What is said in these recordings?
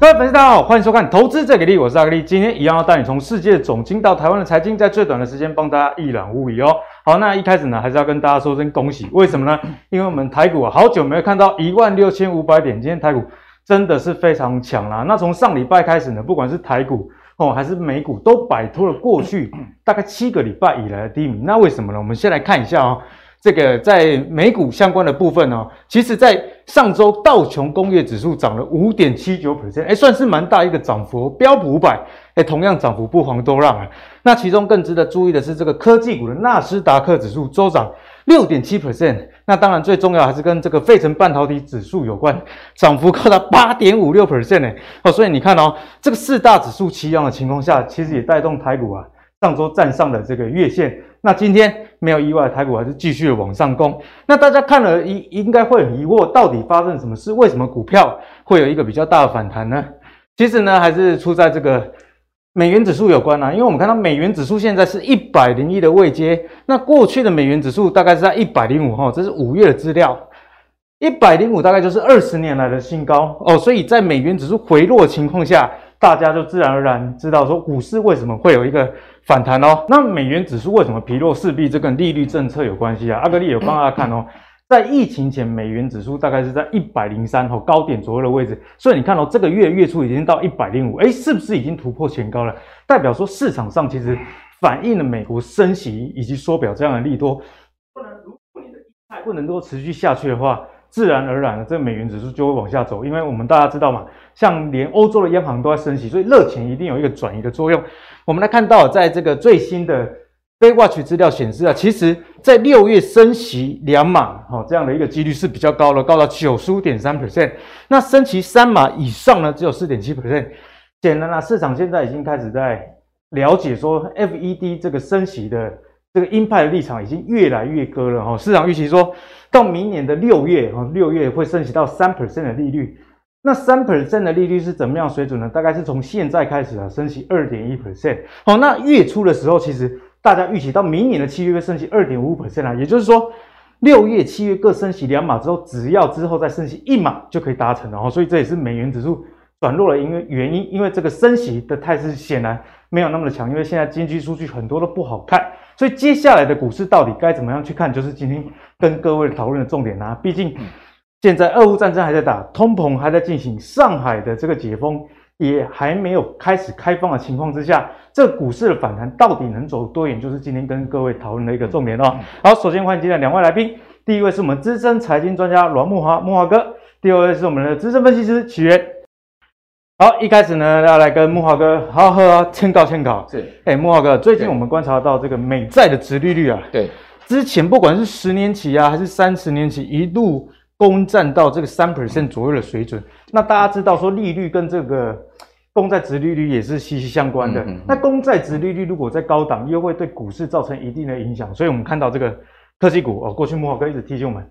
各位粉丝，大家好，欢迎收看《投资最给力》，我是阿格力。今天一样要带你从世界总经到台湾的财经，在最短的时间帮大家一览无遗哦。好，那一开始呢，还是要跟大家说声恭喜。为什么呢？因为我们台股啊，好久没有看到一万六千五百点，今天台股真的是非常强啦。那从上礼拜开始呢，不管是台股哦，还是美股，都摆脱了过去大概七个礼拜以来的低迷。那为什么呢？我们先来看一下哦。这个在美股相关的部分呢，其实，在上周道琼工业指数涨了五点七九 percent，哎，算是蛮大一个涨幅。标普五百，哎，同样涨幅不遑多让啊。那其中更值得注意的是，这个科技股的纳斯达克指数周涨六点七 percent。那当然最重要还是跟这个费城半导体指数有关，涨幅高达八点五六 percent 呢。哦，所以你看哦，这个四大指数齐扬的情况下，其实也带动台股啊。上周站上了这个月线，那今天没有意外，台股还是继续往上攻。那大家看了应应该会很疑惑，到底发生什么事？为什么股票会有一个比较大的反弹呢？其实呢，还是出在这个美元指数有关啊。因为我们看到美元指数现在是一百零一的位阶，那过去的美元指数大概是在一百零五哈，这是五月的资料，一百零五大概就是二十年来的新高哦。所以在美元指数回落的情况下，大家就自然而然知道说股市为什么会有一个。反弹哦，那美元指数为什么疲弱？势必这跟利率政策有关系啊。阿格力有帮大家看哦，在疫情前，美元指数大概是在一百零三哦高点左右的位置，所以你看到、哦、这个月月初已经到一百零五，哎，是不是已经突破前高了？代表说市场上其实反映了美国升息以及缩表这样的利多。不能，如果你的态不能够持续下去的话，自然而然的这个美元指数就会往下走，因为我们大家知道嘛，像连欧洲的央行都在升息，所以热钱一定有一个转移的作用。我们来看到，在这个最新的 FedWatch 资料显示啊，其实在六月升息两码，哈，这样的一个几率是比较高的，高到九十五点三 percent。那升息三码以上呢，只有四点七 percent。显然啊，市场现在已经开始在了解说，FED 这个升息的这个鹰派的立场已经越来越割了，哈。市场预期说到明年的六月，哈，六月会升息到三 percent 的利率。那三 percent 的利率是怎么样水准呢？大概是从现在开始啊，升息二点一 percent。好，那月初的时候，其实大家预期到明年的七月会升息二点五 percent 啊，也就是说，六月、七月各升息两码之后，只要之后再升息一码就可以达成了哦。所以这也是美元指数转弱了，因为原因，因为这个升息的态势显然没有那么的强，因为现在经济数据很多都不好看，所以接下来的股市到底该怎么样去看，就是今天跟各位讨论的重点啊。毕竟。现在俄乌战争还在打，通膨还在进行，上海的这个解封也还没有开始开放的情况之下，这个股市的反弹到底能走多远，就是今天跟各位讨论的一个重点哦。好，首先欢迎今天两位来宾，第一位是我们资深财经专家阮木华，木华哥；第二位是我们的资深分析师启源。好，一开始呢要来跟木华哥好好喝签告签告。是，哎，木华哥，最近我们观察到这个美债的殖利率啊，对，之前不管是十年期啊，还是三十年期，一路。攻占到这个三 percent 左右的水准，那大家知道说利率跟这个公债殖利率也是息息相关的。那公债殖利率如果在高档，又会对股市造成一定的影响。所以我们看到这个科技股哦，过去木华哥一直提醒我们，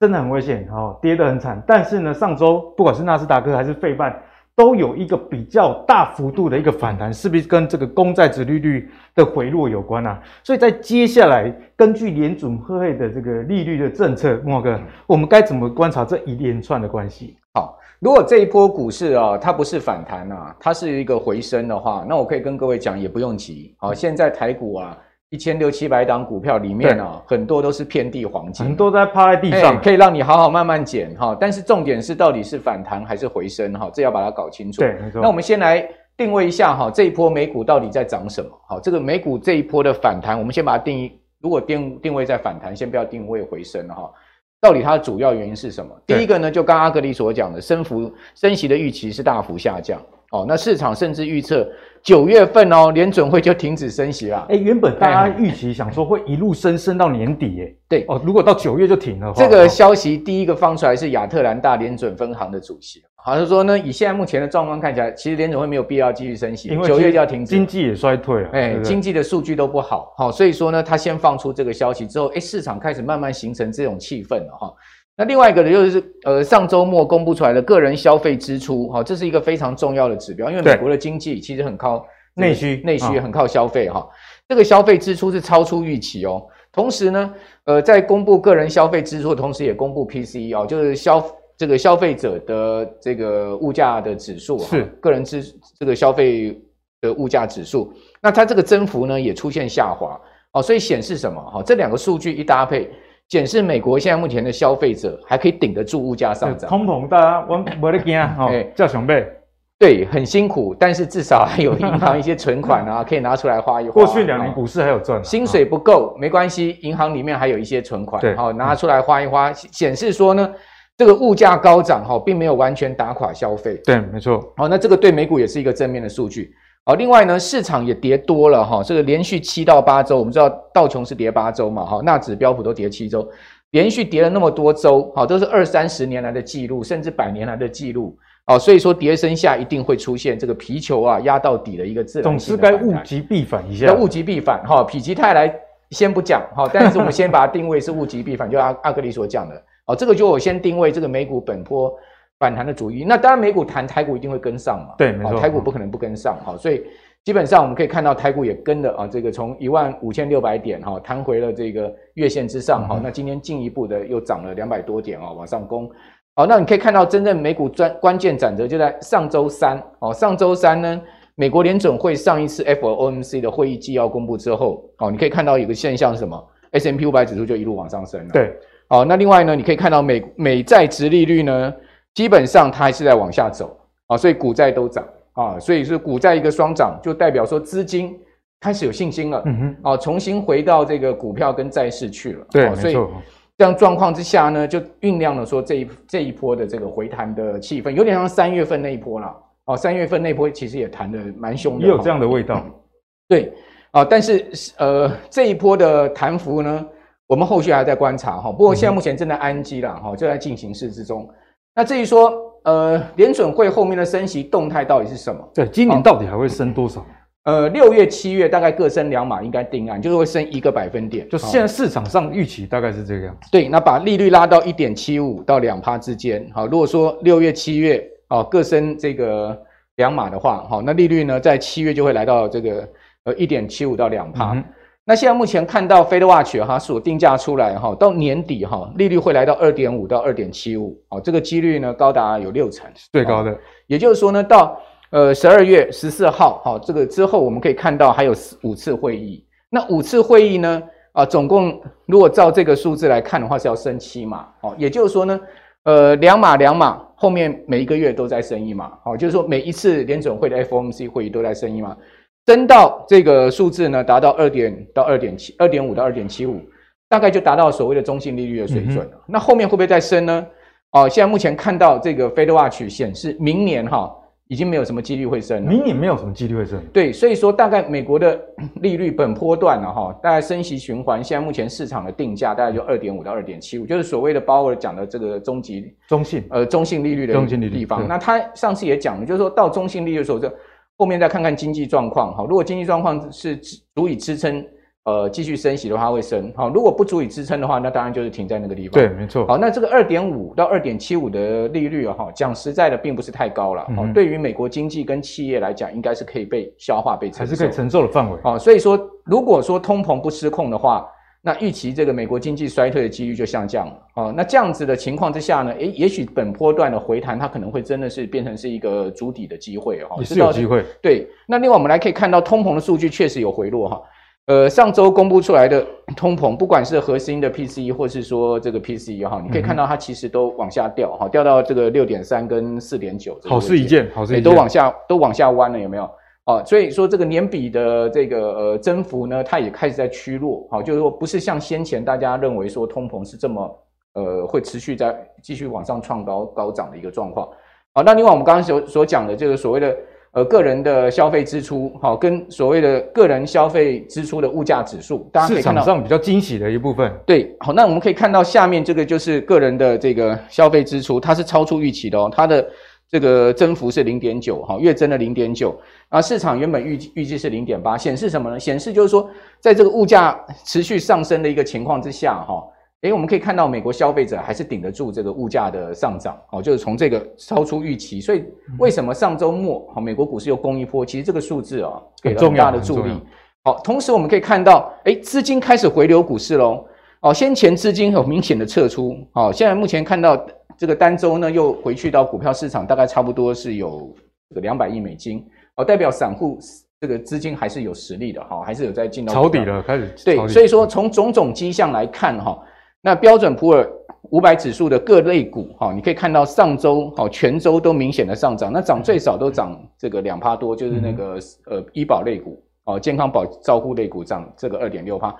真的很危险哦，跌得很惨。但是呢，上周不管是纳斯达克还是费半。都有一个比较大幅度的一个反弹，是不是跟这个公债殖利率的回落有关啊？所以在接下来，根据联准会的这个利率的政策，莫哥，我们该怎么观察这一连串的关系？好，如果这一波股市啊，它不是反弹啊，它是一个回升的话，那我可以跟各位讲，也不用急。好，现在台股啊。一千六七百档股票里面啊，很多都是遍地黄金，很多在趴在地上，欸，可以让你好好慢慢捡哈。但是重点是到底是反弹还是回升哈，这要把它搞清楚。对，没错。那我们先来定位一下哈，这一波美股到底在涨什么？好，这个美股这一波的反弹，我们先把它定义，如果定定位在反弹，先不要定位回升哈。到底它的主要原因是什么？第一个呢，就刚阿格里所讲的，升幅升息的预期是大幅下降。哦，那市场甚至预测九月份哦，联准会就停止升息了。哎，原本大家预期想说会一路升升到年底，哎，对哦，如果到九月就停了。这个消息第一个放出来是亚特兰大联准分行的主席，好像说呢，以现在目前的状况看起来，其实联准会没有必要继续升息，因为九月就要停止，经济也衰退了，哎，经济的数据都不好，好，所以说呢，他先放出这个消息之后，哎，市场开始慢慢形成这种气氛了哈。那另外一个呢，就是呃，上周末公布出来的个人消费支出，哈，这是一个非常重要的指标，因为美国的经济其实很靠内需，内需很靠消费，哈，这个消费支出是超出预期哦。同时呢，呃，在公布个人消费支出的同时，也公布 PCE 哦，就是消这个消费者的这个物价的指数是。个人支这个消费的物价指数，那它这个增幅呢也出现下滑。哦，所以显示什么？哈，这两个数据一搭配，显示美国现在目前的消费者还可以顶得住物价上涨。通膨大家我没得惊啊，哦，叫熊背。对，很辛苦，但是至少还有银行一些存款啊，可以拿出来花一花。过去两年股市还有赚，薪水不够没关系，银行里面还有一些存款，对，好拿出来花一花，显示说呢，这个物价高涨哈，并没有完全打垮消费。对，没错。好，那这个对美股也是一个正面的数据。好，另外呢，市场也跌多了哈，这个连续七到八周，我们知道道琼是跌八周嘛，哈，纳指标普都跌七周，连续跌了那么多周，好，都是二三十年来的记录，甚至百年来的记录。哦，所以说跌升下一定会出现这个皮球啊压到底的一个自然。总是该物极必反一下。要物极必反哈，否极泰来先不讲哈，但是我们先把它定位是物极必反，就阿阿格里所讲的。哦，这个就我先定位这个美股本波反弹的主因。那当然美股弹，台股一定会跟上嘛。对，没错。台股不可能不跟上哈，所以基本上我们可以看到台股也跟了啊，这个从一万五千六百点哈弹回了这个月线之上哈、嗯，那今天进一步的又涨了两百多点啊，往上攻。好，那你可以看到，真正美股专关键转折就在上周三。哦，上周三呢，美国联准会上一次 FOMC 的会议纪要公布之后，哦，你可以看到有个现象是什么？S M P 五百指数就一路往上升了。对。哦，那另外呢，你可以看到美美债殖利率呢，基本上它还是在往下走。啊，所以股债都涨。啊，所以是股债一个双涨，就代表说资金开始有信心了。嗯哼。啊，重新回到这个股票跟债市去了。对，没错。这样状况之下呢，就酝酿了说这一这一波的这个回弹的气氛，有点像三月份那一波了。哦，三月份那波其实也弹的蛮凶的，也有这样的味道。嗯、对，啊，但是呃这一波的弹幅呢，我们后续还在观察哈。不过现在目前正在安基了哈，就在进行式之中。那至于说呃联准会后面的升息动态到底是什么？对，今年到底还会升多少？呃，六月、七月大概各升两码，应该定案，就是会升一个百分点。就现在市场上预期大概是这个样。对，那把利率拉到一点七五到两趴之间。好，如果说六月、七月哦各升这个两码的话，好，那利率呢在七月就会来到这个呃一点七五到两趴。嗯。那现在目前看到 FedWatch 哈所定价出来哈，到年底哈利率会来到二点五到二点七五。哦，这个几率呢高达有六成，最高的。也就是说呢到。呃，十二月十四号，好，这个之后我们可以看到还有五次会议。那五次会议呢，啊，总共如果照这个数字来看的话，是要升七码，哦，也就是说呢，呃，两码两码，后面每一个月都在升一码，哦，就是说每一次联准会的 FOMC 会议都在升一码，升到这个数字呢，达到二点到二点七，二点五到二点七五，大概就达到所谓的中性利率的水准了。嗯。那后面会不会再升呢？哦，现在目前看到这个 FedWatch 显示，明年哈。已经没有什么几率会升了，明年没有什么几率会升。对，所以说大概美国的利率本波段了哈，大概升息循环，现在目前市场的定价大概就二点五到二点七五，就是所谓的鲍尔讲的这个终极中性呃中性利率的中性利率地方。那他上次也讲了，就是说到中性利率的时候，就后面再看看经济状况哈，如果经济状况是足以支撑。呃，继续升息的话会升，好，如果不足以支撑的话，那当然就是停在那个地方。对，没错。好，那这个二点五到二点七五的利率啊，哈，讲实在的，并不是太高了。对于美国经济跟企业来讲，应该是可以被消化、被承受，还是可以承受的范围。好，所以说，如果说通膨不失控的话，那预期这个美国经济衰退的几率就下降了。哦，那这样子的情况之下呢，诶，也许本波段的回弹，它可能会真的是变成是一个筑底的机会哈，也是有机会。对，那另外我们来可以看到，通膨的数据确实有回落哈。呃，上周公布出来的通膨，不管是核心的 PCE 或是说这个 PCE 哈，你可以看到它其实都往下掉哈，掉到这个六点三跟四点九，好事一件，好事一件，都往下都往下弯了，有没有？哦，所以说这个年比的这个呃增幅呢，它也开始在趋弱，好，就是说不是像先前大家认为说通膨是这么呃会持续在继续往上创高高涨的一个状况。好，那另外我们刚刚所所讲的这个所谓的。呃，个人的消费支出，好，跟所谓的个人消费支出的物价指数，大家可以看到市场上比较惊喜的一部分。对，好，那我们可以看到下面这个就是个人的这个消费支出，它是超出预期的哦，它的这个增幅是零点九，哈，月增了零点九，啊，市场原本预计预计是零点八，显示什么呢？显示就是说，在这个物价持续上升的一个情况之下，哈。诶，我们可以看到美国消费者还是顶得住这个物价的上涨，哦，就是从这个超出预期，所以为什么上周末美国股市又攻一波？其实这个数字啊，给了很大的助力。好，同时我们可以看到，诶，资金开始回流股市喽。哦，先前资金有明显的撤出，哦，现在目前看到这个单周呢又回去到股票市场，大概差不多是有这个两百亿美金，哦，代表散户这个资金还是有实力的哈，还是有在进到抄底了，开始对，所以说从种种迹象来看哈，那标准普尔五百指数的各类股哈，你可以看到上周哈全周都明显的上涨，那涨最少都涨这个两趴多，就是那个呃医保类股哦，健康保照护类股涨这个二点六趴，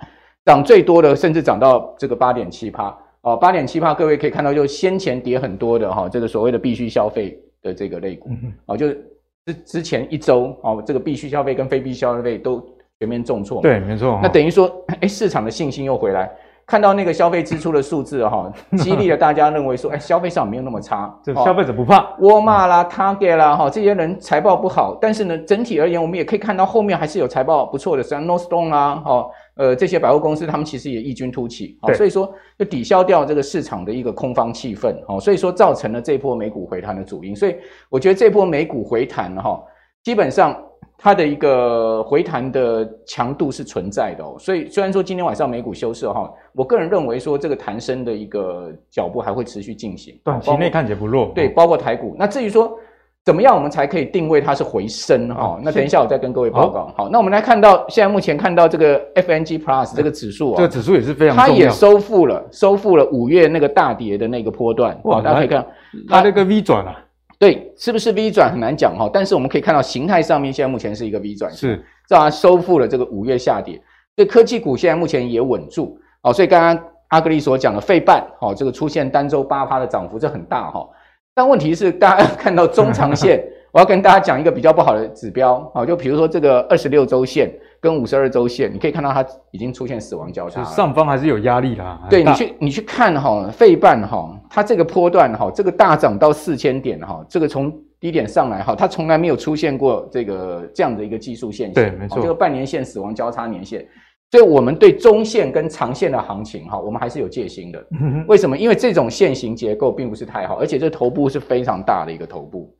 涨最多的甚至涨到这个八点七趴。哦，八点七八，各位可以看到，就先前跌很多的哈，这个所谓的必须消费的这个类股，哦，就是之之前一周哦，这个必须消费跟非必须消费都全面重挫，对，没错。那等于说，哎，市场的信心又回来，看到那个消费支出的数字哈，激励了大家认为说，哎，消费上没有那么差，这消费者不怕，沃尔玛啦、Target 啦，哈，这些人财报不好，但是呢，整体而言，我们也可以看到后面还是有财报不错的，像 Nordstrom 啦，哈。呃，这些百货公司他们其实也异军突起，好，所以说就抵消掉这个市场的一个空方气氛，好，所以说造成了这波美股回弹的主因。所以我觉得这波美股回弹哈，基本上它的一个回弹的强度是存在的哦。所以虽然说今天晚上美股休市哈，我个人认为说这个弹升的一个脚步还会持续进行，短期内看起来不弱。对，包括台股。那至于说。怎么样，我们才可以定位它是回升哈？那等一下我再跟各位报告。好，那我们来看到现在目前看到这个 FNG Plus 这个指数啊，这个指数也是非常，它也收复了收复了五月那个大跌的那个波段。哇，大家可以看它那个 V 转啊，对，是不是 V 转很难讲哈？但是我们可以看到形态上面现在目前是一个 V 转，是，这它收复了这个五月下跌。所以，科技股现在目前也稳住。哦，所以刚刚阿格力所讲的费半，好，这个出现单周八趴的涨幅，这很大哈。但问题是大家 看到中长线。我要跟大家讲一个比较不好的指标，好，就比如说这个二十六周线跟五十二周线，你可以看到它已经出现死亡交叉，上方还是有压力的。对，你去你去看哈，费半哈，它这个波段哈，这个大涨到四千点哈，这个从低点上来哈，它从来没有出现过这个这样的一个技术现象，对，没错，这个半年线死亡交叉年线，所以我们对中线跟长线的行情哈，我们还是有戒心的。为什么？因为这种线型结构并不是太好，而且这头部是非常大的一个头部。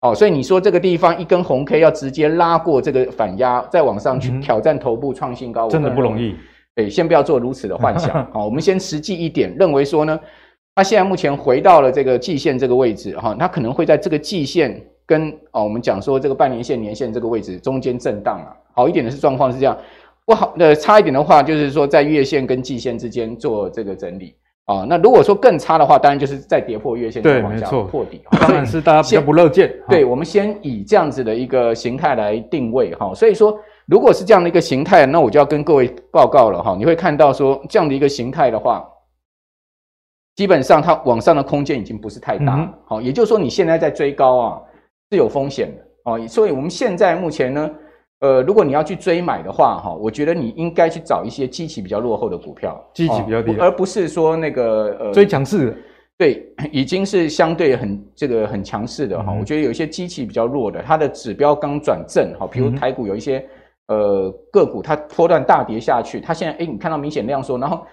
哦，所以你说这个地方一根红 K 要直接拉过这个反压，再往上去挑战头部创新高，真的不容易。对，先不要做如此的幻想。好，我们先实际一点，认为说呢，它现在目前回到了这个季线这个位置，哈，它可能会在这个季线跟哦，我们讲说这个半年线、年线这个位置中间震荡啊。好一点的是状况是这样，不好的差一点的话，就是说在月线跟季线之间做这个整理。啊、哦，那如果说更差的话，当然就是在跌破月线，再往下破底。当然是大家比较不乐见。对，我们先以这样子的一个形态来定位哈。所以说，如果是这样的一个形态，那我就要跟各位报告了哈。你会看到说，这样的一个形态的话，基本上它往上的空间已经不是太大了。好、嗯，也就是说你现在在追高啊是有风险的哦。所以我们现在目前呢。呃，如果你要去追买的话，哈，我觉得你应该去找一些基期比较落后的股票，基期比较低，而不是说那个呃追强势的，对，已经是相对很这个很强势的哈。嗯、我觉得有一些机器比较弱的，它的指标刚转正，哈，比如台股有一些、嗯、呃个股，它波段大跌下去，它现在哎，你看到明显量缩，然后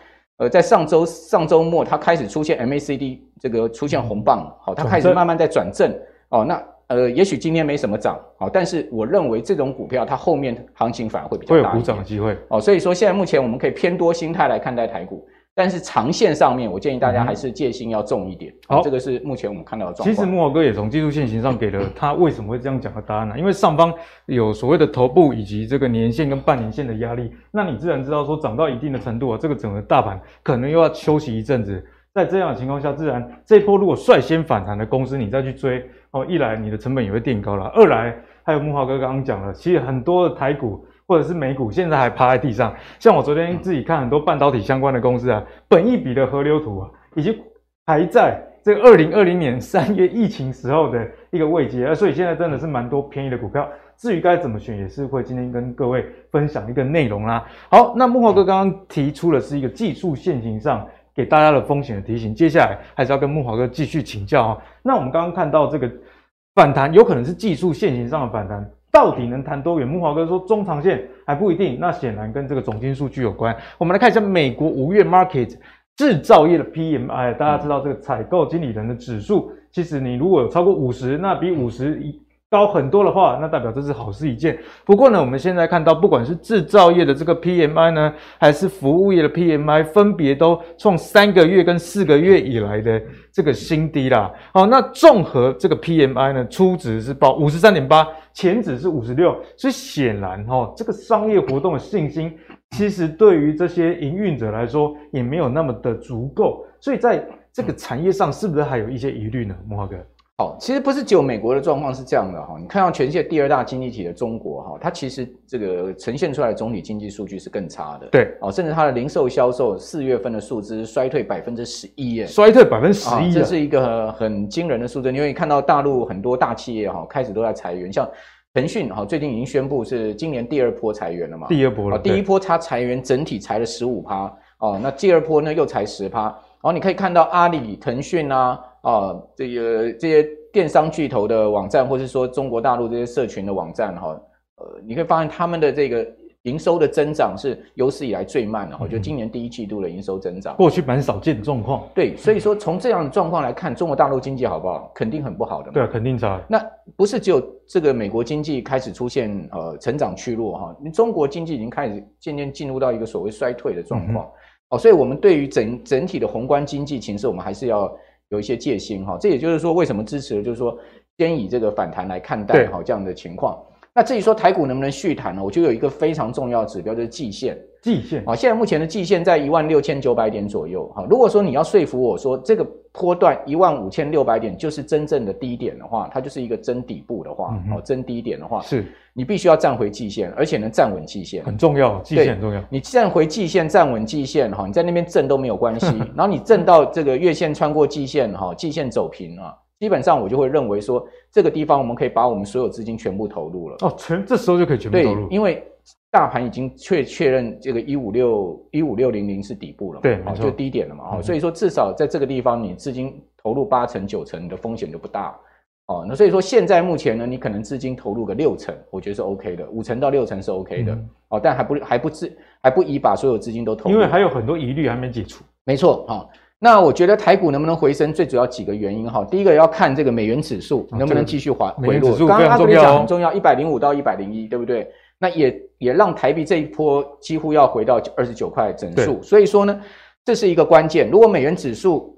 呃在上周上周末它开始出现 MACD 这个出现红棒，好，它开始慢慢在转正，哦，那。呃，也许今天没什么涨，好，但是我认为这种股票它后面行情反而会比较大，会有补涨的机会哦。所以说现在目前我们可以偏多心态来看待台股，但是长线上面，我建议大家还是戒心要重一点。好，这个是目前我们看到的状况。其实木华哥也从技术线型上给了他为什么会这样讲的答案呢？因为上方有所谓的头部以及这个年线跟半年线的压力，那你自然知道说涨到一定的程度啊，这个整个大盘可能又要休息一阵子。在这样的情况下，自然这一波如果率先反弹的公司，你再去追哦，一来你的成本也会垫高了，二来还有木华哥刚刚讲了，其实很多的台股或者是美股现在还趴在地上，像我昨天自己看很多半导体相关的公司啊，本益比的河流图啊，已经还在这个二零二零年三月疫情时候的一个位阶啊，所以现在真的是蛮多便宜的股票。至于该怎么选，也是会今天跟各位分享一个内容啦。好，那木华哥刚刚提出的是一个技术线型上。给大家的风险的提醒，接下来还是要跟木华哥继续请教哈。那我们刚刚看到这个反弹，有可能是技术线型上的反弹，到底能弹多远？木华哥说中长线还不一定，那显然跟这个总金数据有关。我们来看一下美国五月 market 制造业的 PMI，大家知道这个采购经理人的指数，其实你如果有超过五十，那比五十一高很多的话，那代表这是好事一件。不过呢，我们现在看到，不管是制造业的这个 PMI 呢，还是服务业的 PMI，分别都创三个月跟四个月以来的这个新低啦。好，那综合这个 PMI 呢，初值是报五十三点八，前值是五十六，所以显然哈，这个商业活动的信心，其实对于这些营运者来说，也没有那么的足够。所以在这个产业上，是不是还有一些疑虑呢？慕驊哥。好，其实不是只有美国的状况是这样的哈，你看到全世界第二大经济体的中国哈，它其实这个呈现出来的总体经济数据是更差的，对，哦，甚至它的零售销售四月份的数字衰退百分之十一耶，衰退百分之十一，这是一个很惊人的数字。因为看到大陆很多大企业哈开始都在裁员，像腾讯哈最近已经宣布是今年第二波裁员了嘛，第二波了，第一波它裁员整体裁了十五趴，哦，那第二波呢又裁十趴，然后你可以看到阿里、腾讯啊，啊这个这些。电商巨头的网站，或是说中国大陆这些社群的网站，哈，呃，你可以发现他们的这个营收的增长是有史以来最慢的，哈，就今年第一季度的营收增长，过去蛮少见的状况。对，所以说从这样的状况来看，中国大陆经济好不好？肯定很不好的。对啊，肯定差。那不是只有这个美国经济开始出现呃成长去弱哈，你中国经济已经开始渐渐进入到一个所谓衰退的状况。哦、嗯，所以我们对于整整体的宏观经济形势，我们还是要。有一些戒心哈，这也就是说，为什么支持就是说，先以这个反弹来看待哈这样的情况。那至于说台股能不能续弹呢？我觉得有一个非常重要的指标就是季线。季线啊，现在目前的季线在一万六千九百点左右哈。如果说你要说服我说这个波段一万五千六百点就是真正的低点的话，它就是一个真底部的话，哦，真低点的话，是你必须要站回季线，而且能站稳季线，很重要，季线很重要。你站回季线，站稳季线哈，你在那边震都没有关系。然后你震到这个月线穿过季线哈，季线走平啊。基本上我就会认为说，这个地方我们可以把我们所有资金全部投入了。哦，全这时候就可以全部投入。对，因为大盘已经确确认这个一五六一五六零零是底部了嘛，对，哦，就低点了嘛，哦，所以说至少在这个地方你资金投入八成九成的风险就不大。哦，那所以说现在目前呢，你可能资金投入个六成，我觉得是 OK 的，五成到六成是 OK 的。哦，但还不还不至还不宜把所有资金都投入，因为还有很多疑虑还没解除。没错，哈。那我觉得台股能不能回升，最主要几个原因哈。第一个要看这个美元指数能不能继续滑回落。刚刚阿格力讲很重要，一百零五到一百零一，对不对？那也也让台币这一波几乎要回到二十九块整数。所以说呢，这是一个关键。如果美元指数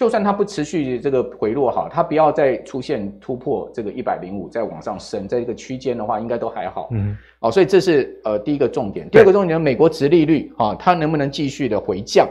就算它不持续这个回落哈，它不要再出现突破这个一百零五再往上升，在这个区间的话，应该都还好。嗯。哦，所以这是呃第一个重点。第二个重点，美国殖利率啊，它能不能继续的回降？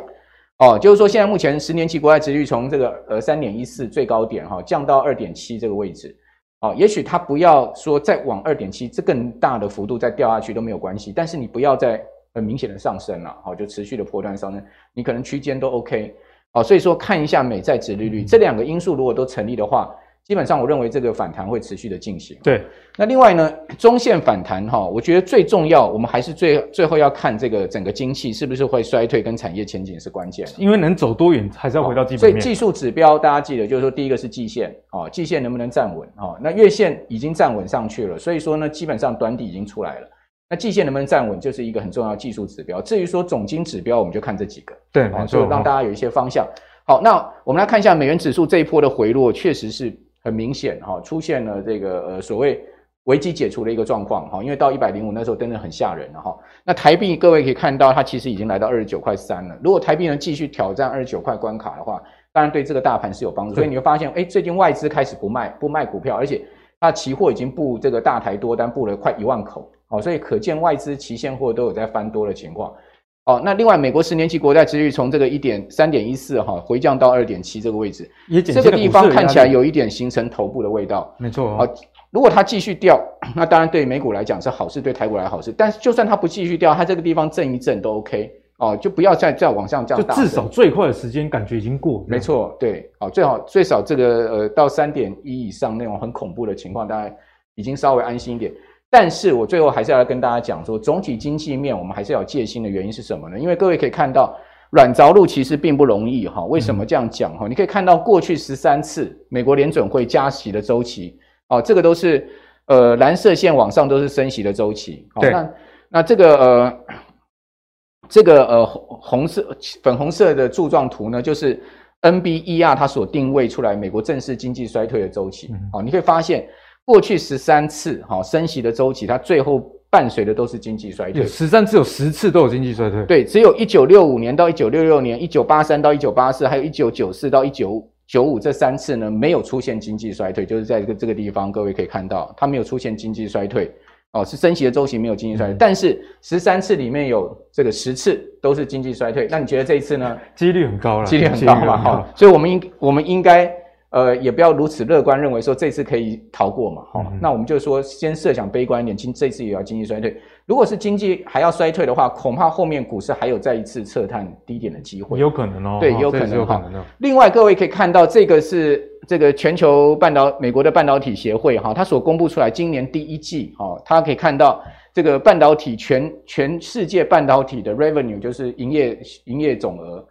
哦，就是说，现在目前十年期国债殖率从这个呃三点一四最高点哈降到二点七这个位置，哦，也许它不要说再往二点七这更大的幅度再掉下去都没有关系，但是你不要再很明显的上升了，好，就持续的波段上升，你可能区间都 OK，好，所以说看一下美债值利率这两个因素如果都成立的话。基本上，我认为这个反弹会持续的进行。对，那另外呢，中线反弹哈，我觉得最重要，我们还是最最后要看这个整个经济是不是会衰退，跟产业前景是关键。因为能走多远，还是要回到基本面。所以技术指标大家记得，就是说第一个是季线哦，季线能不能站稳哦？那月线已经站稳上去了，所以说呢，基本上短底已经出来了。那季线能不能站稳，就是一个很重要的技术指标。至于说总金指标，我们就看这几个。对，没错，就让大家有一些方向。好，那我们来看一下美元指数这一波的回落，确实是。很明显哈，出现了这个呃所谓危机解除的一个状况哈，因为到一百零五那时候真的很吓人了哈。那台币各位可以看到，它其实已经来到二十九块三了。如果台币能继续挑战二十九块关卡的话，当然对这个大盘是有帮助。所以你会发现，哎，最近外资开始不卖不卖股票，而且它期货已经布这个大台多单布了快一万口，哦，所以可见外资期现货都有在翻多的情况。哦，那另外，美国十年期国债殖率从这个一点三点一四哈回降到二点七这个位置，这个地方看起来有一点形成头部的味道。没错、哦。好，如果它继续掉，那当然对美股来讲是好事，对台股来好事。但是就算它不继续掉，它这个地方震一震都 OK 哦，就不要再再往上降。就至少最快的时间感觉已经过。没错，对，哦，最好最少这个呃到三点一以上那种很恐怖的情况，大概已经稍微安心一点。但是我最后还是要来跟大家讲说，总体经济面我们还是要有戒心的原因是什么呢？因为各位可以看到，软着陆其实并不容易哈。为什么这样讲哈？你可以看到过去十三次美国联准会加息的周期，哦，这个都是呃蓝色线往上都是升息的周期。对。那那这个呃这个呃红色粉红色的柱状图呢，就是 NBER 它所定位出来美国正式经济衰退的周期。哦，你可以发现。过去十三次哈升息的周期，它最后伴随的都是经济衰退。十三次有十次都有经济衰退。对，只有一九六五年到一九六六年，一九八三到一九八四，还有一九九四到一九九五这三次呢，没有出现经济衰退，就是在这个这个地方，各位可以看到，它没有出现经济衰退。哦，是升息的周期没有经济衰退，嗯、但是十三次里面有这个十次都是经济衰退。那你觉得这一次呢？几率很高了，几率很高嘛？哈，所以我们应我们应该呃也不要如此乐观，认为说这次可以逃过嘛？哈、嗯，那我们就说先设想悲观一点，经这次也要经济衰退。如果是经济还要衰退的话，恐怕后面股市还有再一次测探低点的机会。有可能哦，对，有可能哈。另外，各位可以看到这个是。这个全球半导美国的半导体协会哈，它所公布出来今年第一季哈，它可以看到这个半导体全全世界半导体的 revenue 就是营业营业总额，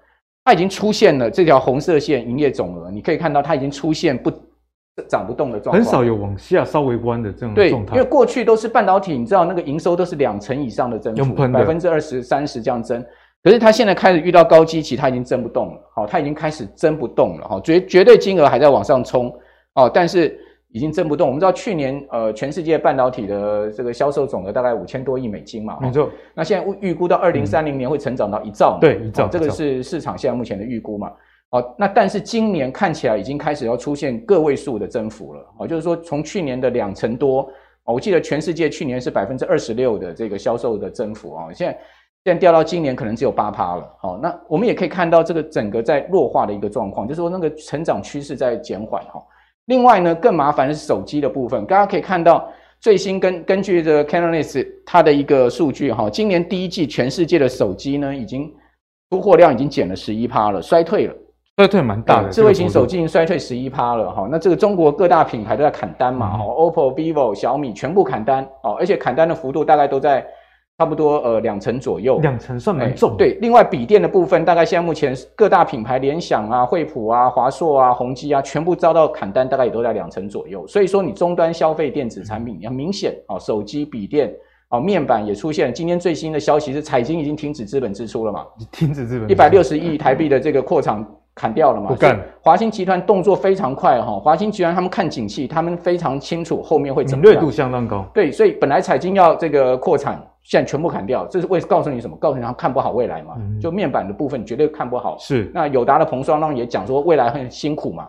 它已经出现了这条红色线营业总额，你可以看到它已经出现不涨不动的状况，很少有往下稍微弯的这种状态。对，因为过去都是半导体，你知道那个营收都是两成以上的增幅，百分之二十三十这样增。可是它现在开始遇到高基期，它已经增不动了，好，它已经开始增不动了，哈，绝绝对金额还在往上冲，哦，但是已经震不动。我们知道去年呃全世界半导体的这个销售总额大概五千多亿美金嘛，没错。那现在预估到二零三零年会成长到一兆，对，一兆，这个是市场现在目前的预估嘛，好，那但是今年看起来已经开始要出现个位数的增幅了，哦，就是说从去年的两成多，我记得全世界去年是百分之二十六的这个销售的增幅啊，现在。现在掉到今年可能只有八趴了，好，那我们也可以看到这个整个在弱化的一个状况，就是说那个成长趋势在减缓哈。另外呢，更麻烦的是手机的部分，大家可以看到最新根根据这个 Canalys 它的一个数据哈，今年第一季全世界的手机呢已经出货量已经减了十一趴了，衰退了，衰退蛮大的，智慧型手机已经衰退十一趴了哈。那这个中国各大品牌都在砍单嘛，哈、嗯、，OPPO、VIVO、小米全部砍单哦，而且砍单的幅度大概都在。差不多呃两成左右，两成算蛮重，欸。对，另外笔电的部分，大概现在目前各大品牌，联想啊、惠普啊、华硕啊、宏基啊，全部遭到砍单，大概也都在两成左右。所以说，你终端消费电子产品，很明显啊，手机、笔电啊，面板也出现。今天最新的消息是，彩晶已经停止资本支出了嘛？停止资本，一百六十亿台币的这个扩厂砍掉了嘛？不干。华兴集团动作非常快哈，华兴集团他们看景气，他们非常清楚后面会怎么样，敏锐度相当高。对，所以本来彩晶要这个扩产。现在全部砍掉，这是为告诉你什么？告诉你他看不好未来嘛？嗯、就面板的部分绝对看不好。是。那友达的彭双浪也讲说未来很辛苦嘛，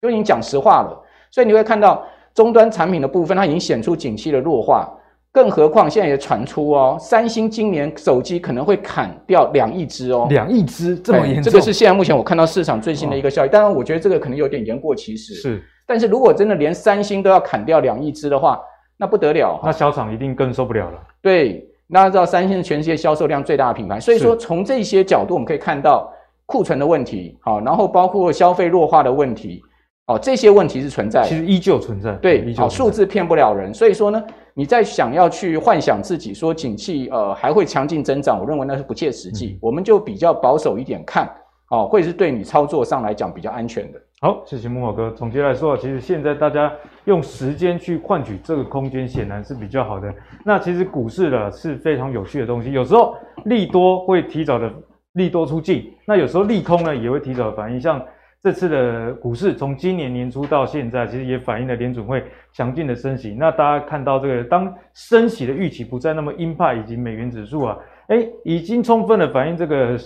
就已经讲实话了。所以你会看到终端产品的部分，它已经显出景气的弱化。更何况现在也传出哦，三星今年手机可能会砍掉两亿只哦。两亿只这么严重？这个是现在目前我看到市场最新的一个消息。当然，我觉得这个可能有点言过其实。是。但是如果真的连三星都要砍掉两亿只的话，那不得了。那小厂一定更受不了了。对。大家知道，三星是全世界销售量最大的品牌，所以说从这些角度，我们可以看到库存的问题，好，然后包括消费弱化的问题，哦，这些问题是存在的，其实依旧存在，对，好，数字骗不了人，所以说呢，你在想要去幻想自己说景气呃还会强劲增长，我认为那是不切实际，我们就比较保守一点看。哦，会是对你操作上来讲比较安全的。好，谢谢慕驊哥。总结来说，其实现在大家用时间去换取这个空间，显然是比较好的。那其实股市呢是非常有趣的东西，有时候利多会提早的利多出尽，那有时候利空呢也会提早的反应。像这次的股市，从今年年初到现在，其实也反映了联准会强劲的升息。那大家看到这个，当升息的预期不再那么鹰派，以及美元指数啊，诶，已经充分的反映这个。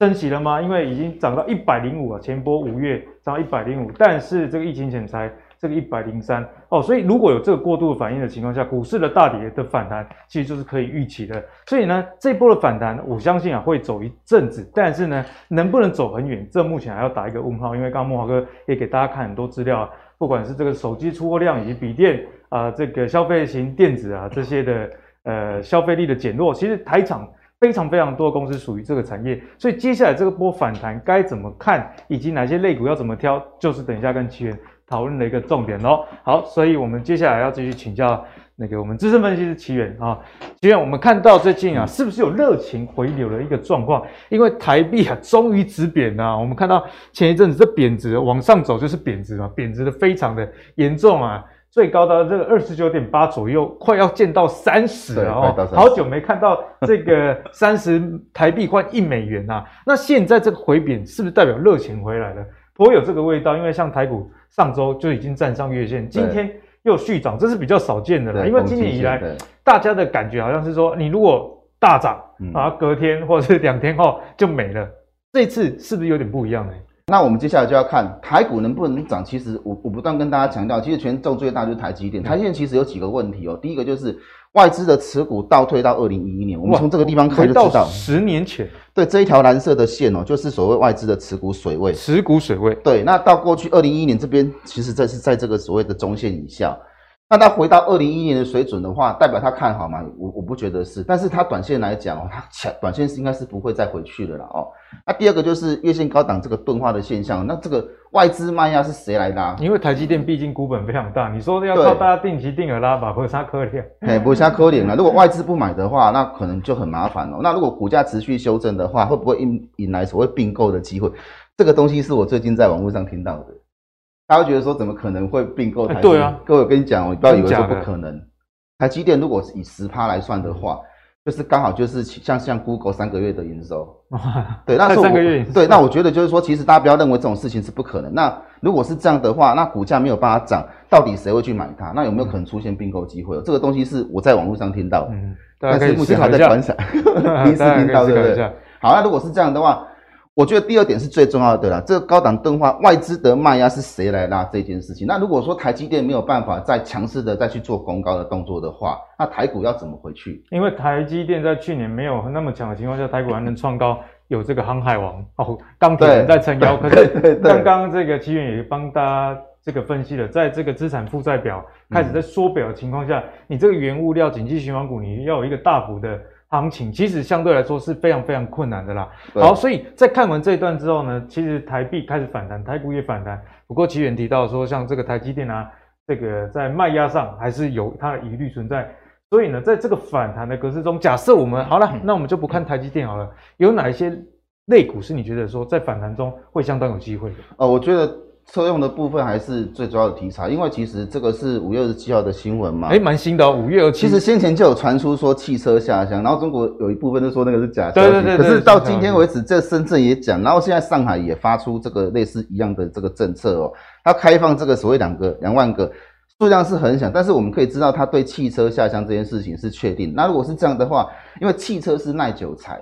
升息了吗？因为已经涨到一百零五了，前波五月涨到一百零五，但是这个疫情前才这个一百零三哦，所以如果有这个过度反应的情况下，股市的大跌的反弹其实就是可以预期的。所以呢，这波的反弹，我相信啊会走一阵子，但是呢，能不能走很远，这目前还要打一个问号。因为刚刚慕驊哥也给大家看很多资料啊，不管是这个手机出货量以及笔电啊、呃，这个消费型电子啊这些的呃消费力的减弱，其实台厂。非常非常多的公司属于这个产业，所以接下来这个波反弹该怎么看，以及哪些类股要怎么挑，就是等一下跟奇源讨论的一个重点喽。好，所以我们接下来要继续请教那个我们资深分析师奇源啊，奇源，我们看到最近啊，是不是有热情回流的一个状况？因为台币啊，终于止贬了。我们看到前一阵子这贬值往上走就是贬值嘛，贬值的非常的严重啊。最高的这个二十九点八左右，快要见到三十了哦，好久没看到这个 三十台币换一美元呐、啊。那现在这个回贬是不是代表热钱回来了？颇有这个味道，因为像台股上周就已经站上月线，今天又续涨，这是比较少见的了。因为今年以来，大家的感觉好像是说，你如果大涨，啊，隔天或者是两天后就没了。这次是不是有点不一样呢？那我们接下来就要看台股能不能涨。其实我我不断跟大家强调，其实权重最大就是台积电。台积电其实有几个问题哦。第一个就是外资的持股倒退到二零一一年，我们从这个地方看就知道，十年前。对，这一条蓝色的线哦，就是所谓外资的持股水位。持股水位。对，那到过去二零一一年这边，其实这是在这个所谓的中线以下。那它回到二零一一年的水准的话，代表它看好吗？我我不觉得是，但是它短线来讲哦，它强短线是应该是不会再回去的了哦。那第二个就是月线高档这个钝化的现象，那这个外资卖压是谁来拉？因为台积电毕竟股本非常大，你说要靠大家定期定额拉吧，不会差可怜。哎，不会差可怜了。如果外资不买的话，那可能就很麻烦哦。那如果股价持续修正的话，会不会引引来所谓并购的机会？这个东西是我最近在网络上听到的。大家觉得说，怎么可能会并购台积电？欸、对啊，各位我跟你讲，你不要以为说不可能。台积电如果是以十趴来算的话，就是刚好就是像像 Google 三个月的营收。对，那三个月。对，那我觉得就是说，其实大家不要认为这种事情是不可能。那如果是这样的话，那股价没有办法涨，到底谁会去买它？那有没有可能出现并购机会？这个东西是我在网络上听到的，嗯、但是目前还在观察，第一次听到，对不对？好，那如果是这样的话。我觉得第二点是最重要的啦，这个高档钝化外资的卖压是谁来拉这件事情？那如果说台积电没有办法再强势的再去做攻高的动作的话，那台股要怎么回去？因为台积电在去年没有那么强的情况下，台股还能创高，有这个航海王哦，钢铁人在撑腰。可是刚刚这个奇源也帮大家这个分析了，在这个资产负债表开始在缩表的情况下，嗯、你这个原物料景气循环股，你要有一个大幅的。行情其实相对来说是非常非常困难的啦。好，所以在看完这一段之后呢，其实台币开始反弹，台股也反弹。不过奇远提到说，像这个台积电啊，这个在卖压上还是有它的疑虑存在。所以呢，在这个反弹的格式中，假设我们好了，那我们就不看台积电好了。有哪一些类股是你觉得说在反弹中会相当有机会的？呃，我觉得。车用的部分还是最主要的题材，因为其实这个是五月二十七号的新闻嘛，哎，蛮新的哦。五月二十七，其实先前就有传出说汽车下乡，然后中国有一部分就说那个是假消息，对对对。可是到今天为止，这深圳也讲，然后现在上海也发出这个类似一样的这个政策哦，它开放这个所谓两个两万个，数量是很小，但是我们可以知道，它对汽车下乡这件事情是确定。那如果是这样的话，因为汽车是耐久材。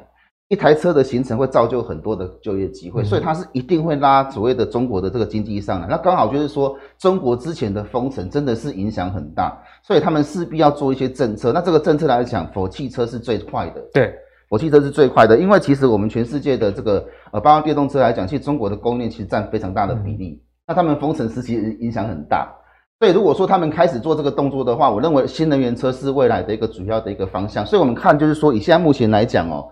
一台车的形成会造就很多的就业机会，所以它是一定会拉所谓的中国的这个经济上来。那刚好就是说，中国之前的封城真的是影响很大，所以他们势必要做一些政策。那这个政策来讲，否汽车是最快的。对，否汽车是最快的，因为其实我们全世界的这个呃，包括电动车来讲，其实中国的供应链其实占非常大的比例。那他们封城时期影响很大，所以如果说他们开始做这个动作的话，我认为新能源车是未来的一个主要的一个方向。所以我们看就是说，以现在目前来讲哦。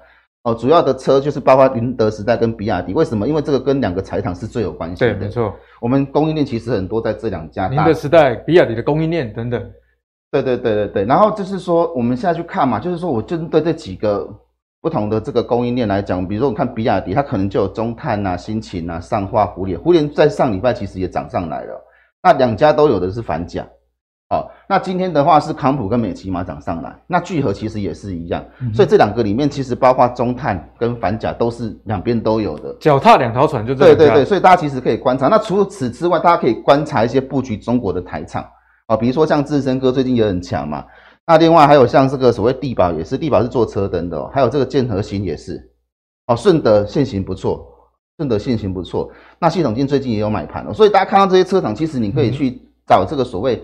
哦，主要的车就是包括宁德时代跟比亚迪，为什么？因为这个跟两个财厂是最有关系的。对，没错。我们供应链其实很多在这两家。宁德时代、比亚迪的供应链等等。对对对对对。然后就是说，我们现在去看嘛，就是说我针对这几个不同的这个供应链来讲，比如说我看比亚迪，它可能就有中碳啊、新秦啊、上化、胡联，胡联在上礼拜其实也涨上来了。那两家都有的是反甲。好，那今天的话是康普跟美琪玛涨上来，那聚合其实也是一样，嗯、所以这两个里面其实包括中碳跟反甲都是两边都有的，脚踏两条船就这样。对对对，所以大家其实可以观察。那除此之外，大家可以观察一些布局中国的台厂啊，比如说像智深哥最近也很强嘛。那另外还有像这个所谓地保也是，地保是做车灯的哦，还有这个建和行也是哦，顺德现行不错，顺德现行不错。那系统性最近也有买盘哦，所以大家看到这些车厂，其实你可以去找这个所谓。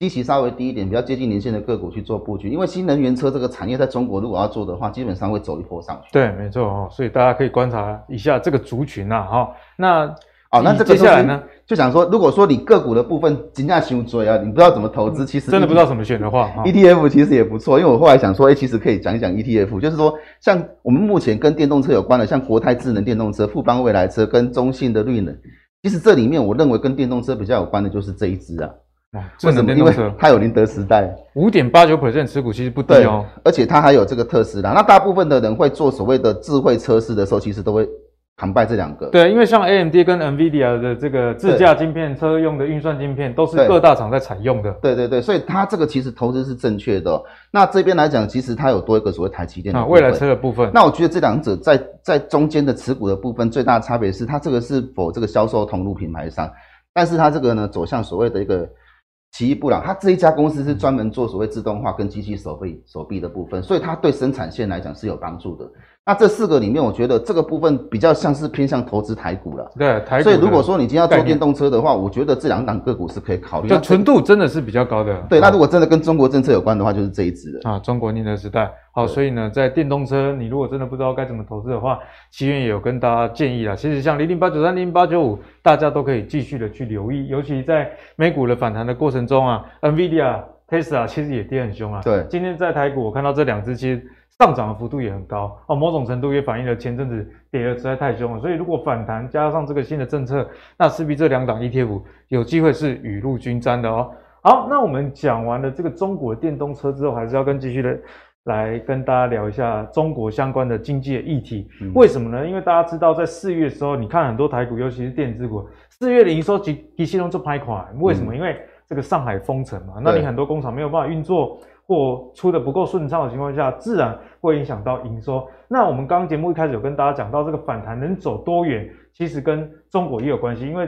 基期稍微低一点，比较接近年线的个股去做布局，因为新能源车这个产业在中国如果要做的话，基本上会走一波上去。对，没错哦，所以大家可以观察一下这个族群啊，哈。那哦，那这个接下来呢，就想说，如果说你个股的部分金价修追啊，你不知道怎么投资，其实真的不知道怎么选的话，ETF 其实也不错。因为我后来想说，哎，其实可以讲一讲 ETF，就是说，像我们目前跟电动车有关的，像国泰智能电动车、富邦未来车跟中信的绿能，其实这里面我认为跟电动车比较有关的就是这一支啊。哇，为什么？因为它有宁德时代五点八九 percent 持股，其实不低哦。而且它还有这个特斯拉。那大部分的人会做所谓的智慧车市的时候，其实都会扛败这两个。对，因为像 AMD 跟 NVIDIA 的这个自驾晶片、车用的运算晶片，都是各大厂在采用的。对对对，所以它这个其实投资是正确的。那这边来讲，其实它有多一个所谓台积电的未来车的部分。那我觉得这两者在在中间的持股的部分，最大的差别是它这个是否这个销售同路品牌上，但是它这个呢走向所谓的一个。奇异布朗，它这一家公司是专门做所谓自动化跟机器手臂手臂的部分，所以它对生产线来讲是有帮助的。那这四个里面，我觉得这个部分比较像是偏向投资台股了。对，台股。所以如果说你今天要做电动车的话，我觉得这两档个股是可以考虑。就纯度真的是比较高的。对，那如果真的跟中国政策有关的话，就是这一支了啊，中国宁德时代。好，所以呢，在电动车，你如果真的不知道该怎么投资的话，奇源也有跟大家建议啦。其实像零零八九三、零零八九五，大家都可以继续的去留意，尤其在美股的反弹的过程中啊，NVIDIA、Tesla 其实也跌很凶啊。对，今天在台股，我看到这两只其实。上涨的幅度也很高哦，某种程度也反映了前阵子跌的实在太凶了，所以如果反弹加上这个新的政策，那势必这两档 ETF 有机会是雨露均沾的哦。好，那我们讲完了这个中国电动车之后，还是要跟继续的来跟大家聊一下中国相关的经济的议题。嗯、为什么呢？因为大家知道在四月的时候，你看很多台股，尤其是电子股，四月的营收及其系统就拍款，为什么？嗯、因为这个上海封城嘛，那你很多工厂没有办法运作。或出的不够顺畅的情况下，自然会影响到营收。那我们刚刚节目一开始有跟大家讲到，这个反弹能走多远，其实跟中国也有关系。因为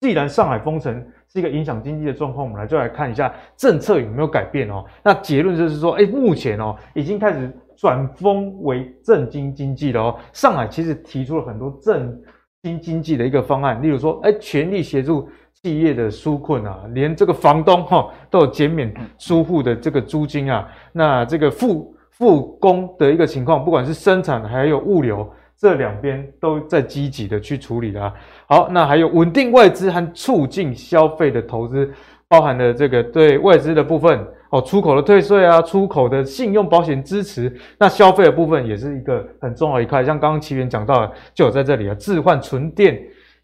既然上海封城是一个影响经济的状况，我们来就来看一下政策有没有改变哦。那结论就是说，哎，目前哦已经开始转封为振兴经济了哦。上海其实提出了很多振兴经济的一个方案，例如说，哎，全力协助。企业的纾困啊，连这个房东哈都有减免租户的这个租金啊，那这个复复工的一个情况，不管是生产还有物流这两边都在积极的去处理啦。好，那还有稳定外资和促进消费的投资，包含了这个对外资的部分哦，出口的退税啊，出口的信用保险支持，那消费的部分也是一个很重要一块，像刚刚奇源讲到的，就有在这里啊，置换纯电。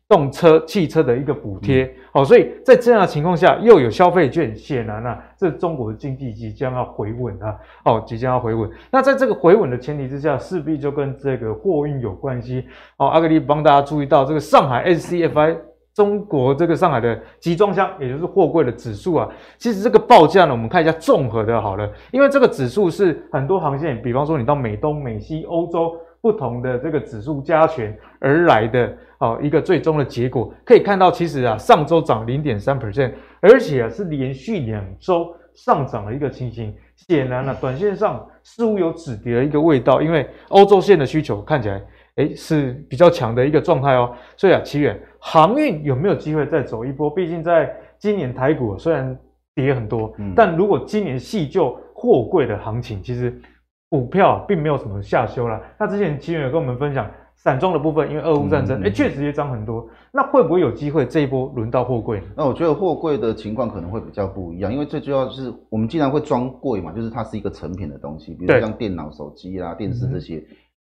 动车、汽车的一个补贴，好、嗯哦，所以在这样的情况下，又有消费券，显然啊，这中国的经济即将要回稳啊，哦，即将要回稳。那在这个回稳的前提之下，势必就跟这个货运有关系。哦，阿格力帮大家注意到这个上海 SCFI 中国这个上海的集装箱，也就是货柜的指数啊，其实这个报价呢，我们看一下综合的好了，因为这个指数是很多航线，比方说你到美东、美西、欧洲。不同的这个指数加权而来的哦，一个最终的结果可以看到，其实啊上周涨零点三 percent，而且啊是连续两周上涨的一个情形。显然呢，短线上似乎有止跌的一个味道，因为欧洲线的需求看起来诶是比较强的一个状态哦。所以啊，奇远航运有没有机会再走一波？毕竟在今年台股虽然跌很多，嗯、但如果今年细就货柜的行情，其实。股票并没有什么下修啦。那之前奇远有跟我们分享散装的部分，因为俄乌战争，哎、嗯，确实也涨很多。那会不会有机会这一波轮到货柜？那我觉得货柜的情况可能会比较不一样，因为最主要是我们既然会装柜嘛，就是它是一个成品的东西，比如像电脑、手机啦、电视这些。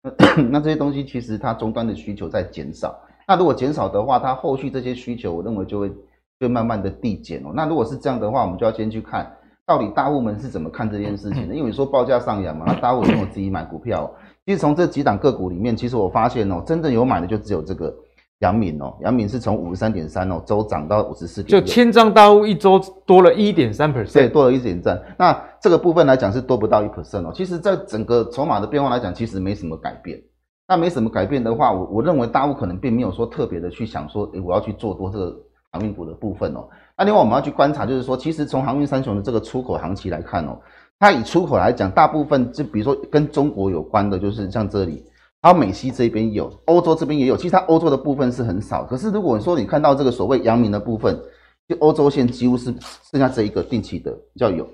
嗯、那这些东西其实它终端的需求在减少。那如果减少的话，它后续这些需求，我认为就会就慢慢的递减哦。那如果是这样的话，我们就要先去看。到底大户们是怎么看这件事情的？因为你说报价上扬嘛，那大户有自己买股票。其实从这几档个股里面，其实我发现哦，真正有买的就只有这个阳明哦。阳明是从五十三点三哦周涨到五十四点，就千张大户一周多了一点三 percent，对，多了一点三。那这个部分来讲是多不到一 percent 哦。其实，在整个筹码的变化来讲，其实没什么改变。那没什么改变的话，我我认为大户可能并没有说特别的去想说，诶，我要去做多这个航运股的部分哦。那另外我们要去观察，就是说，其实从航运三雄的这个出口行情来看哦，它以出口来讲，大部分就比如说跟中国有关的，就是像这里，还有美西这边有，欧洲这边也有。其实它欧洲的部分是很少，可是如果说你看到这个所谓阳明的部分，就欧洲线几乎是剩下这一个定期的比较有。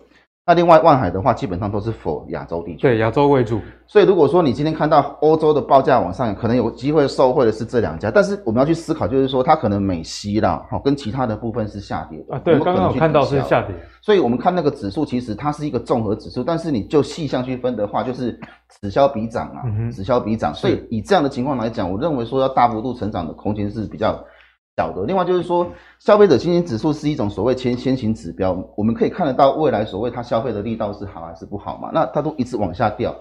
那另外万海的话，基本上都是 for 亚洲地区，对亚洲为主。所以如果说你今天看到欧洲的报价往上，可能有机会受惠的是这两家。但是我们要去思考，就是说它可能美西啦，好，跟其他的部分是下跌的啊。对，刚刚我看到是下跌。所以我们看那个指数，其实它是一个综合指数，但是你就细项去分的话，就是此消彼长啊，此消彼长。所以以这样的情况来讲，我认为说要大幅度成长的空间是比较。小的，另外就是说，消费者信心指数是一种所谓先先行指标，我们可以看得到未来所谓它消费的力道是好还是不好嘛？那它都一直往下掉，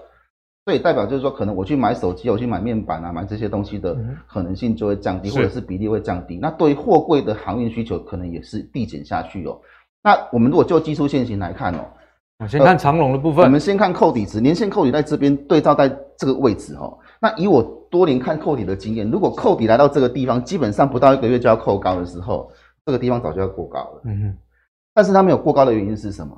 所以代表就是说，可能我去买手机，我去买面板啊，买这些东西的可能性就会降低，或者是比例会降低。那对于货柜的航运需求，可能也是递减下去哦。那我们如果就技术线型来看哦，我先看长龙的部分，我们先看扣底值，年线扣底在这边对照在这个位置哦。那以我多年看扣底的经验，如果扣底来到这个地方，基本上不到一个月就要扣高的时候，这个地方早就要过高了。嗯哼，但是它没有过高的原因是什么？